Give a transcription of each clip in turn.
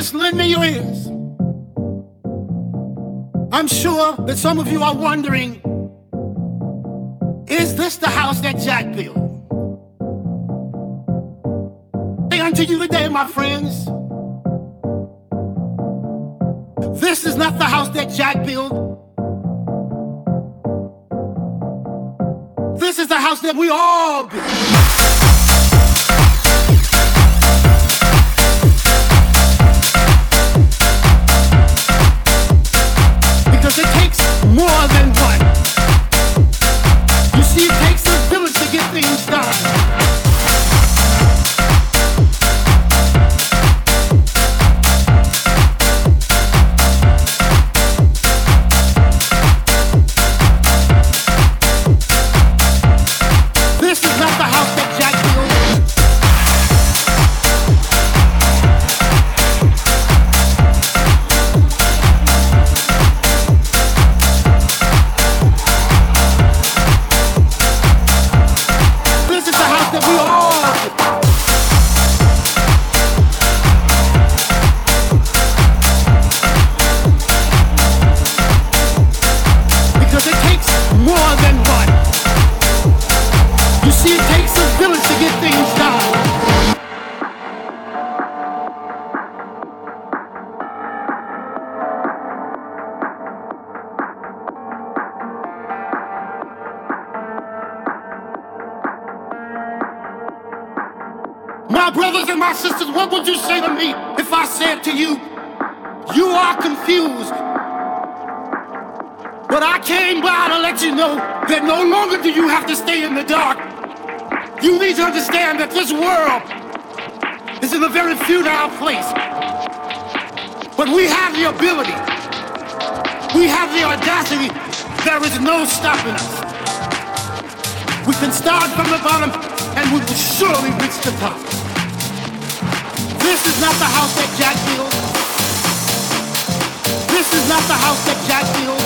Just lend me your ears. I'm sure that some of you are wondering is this the house that Jack built? Say unto you today, my friends, this is not the house that Jack built. This is the house that we all build. The ability, we have the audacity, there is no stopping us. We can start from the bottom and we will surely reach the top. This is not the house that Jack built. This is not the house that Jack built.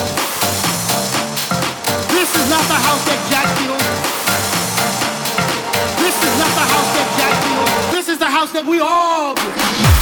This is not the house that Jack built. This is not the house that Jack built. This is the house that we all built.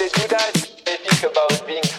they do that, they think about being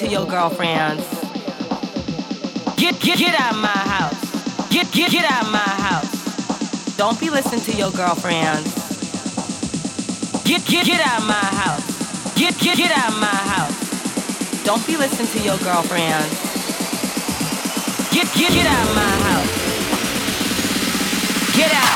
to your girlfriends. Get, get, get out of my house. Get, get, get out of my house. Don't be listening to your girlfriends. Get, get, get out of my house. Get, get, get out of my house. Don't be listening to your girlfriends. Get, get, get out of my house. Get out.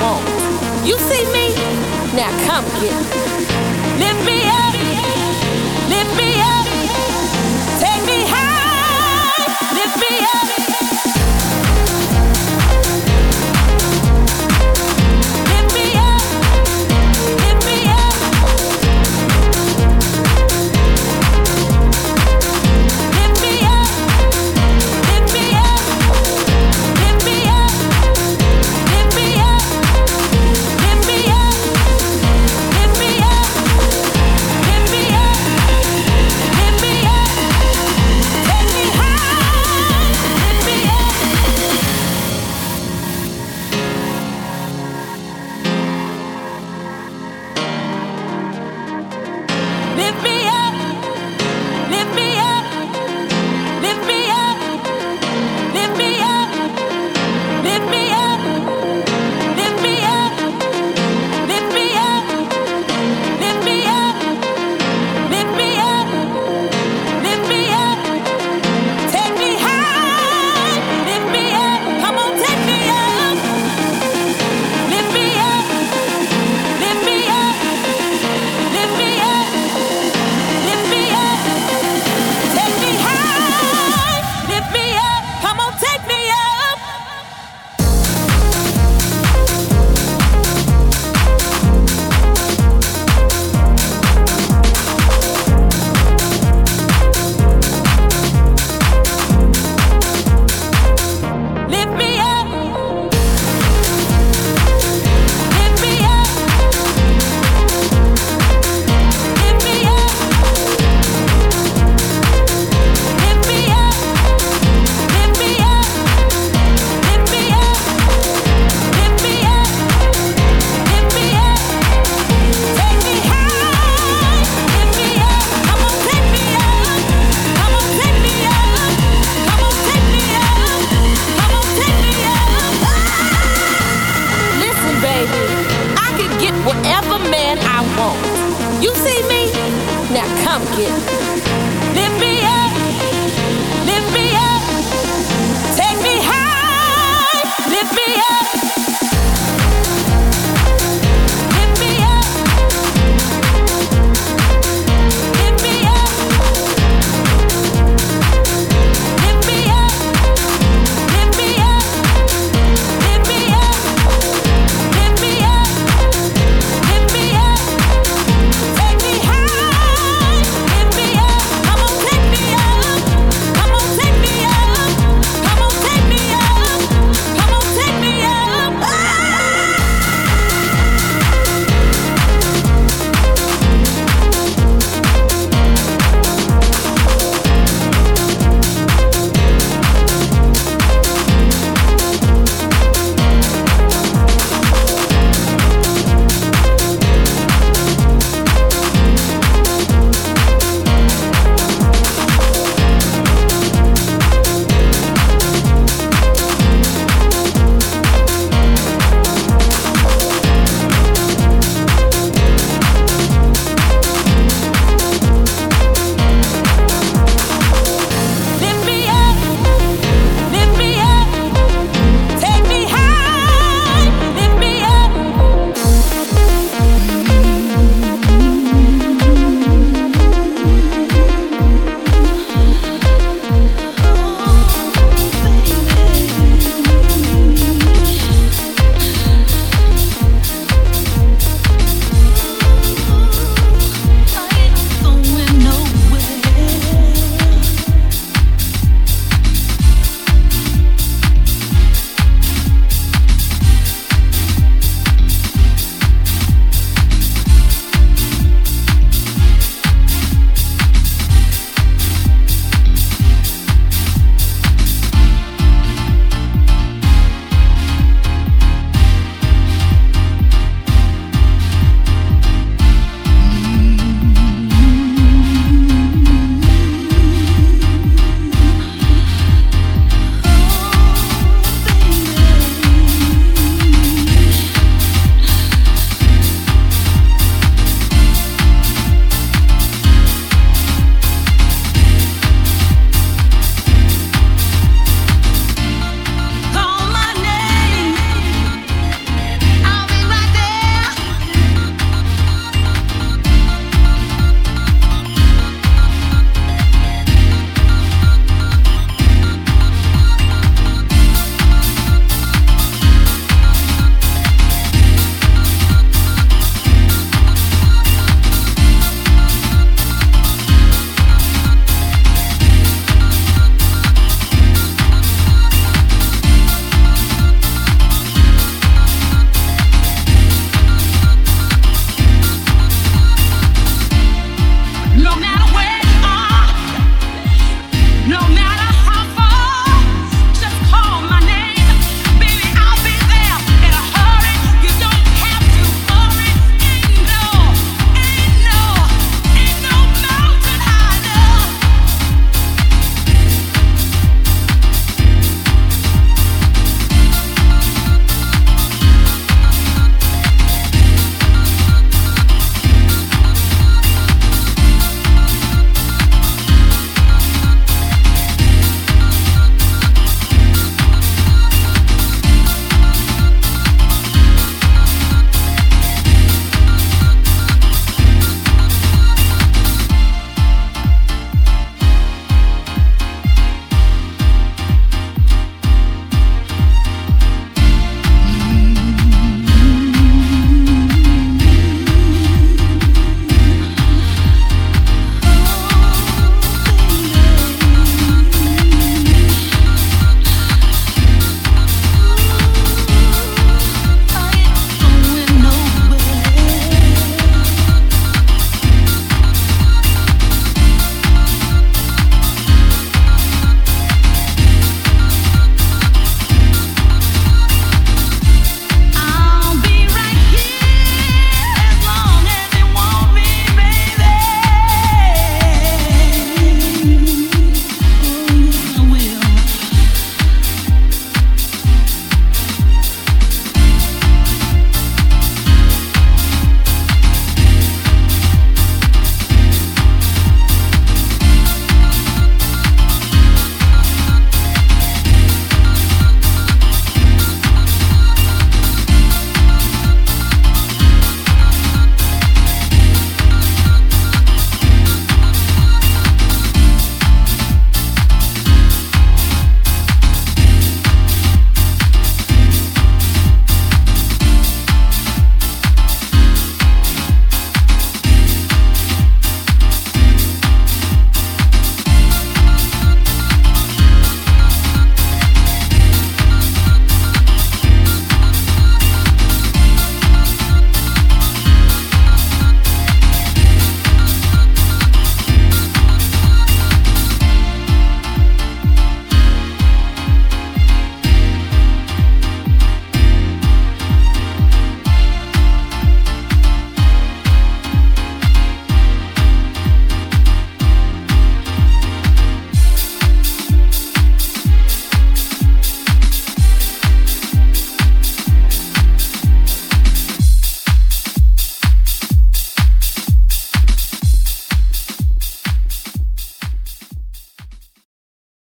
want. You see me? Now come get me. Lift me up. Lift me up. Take me high. Lift me up.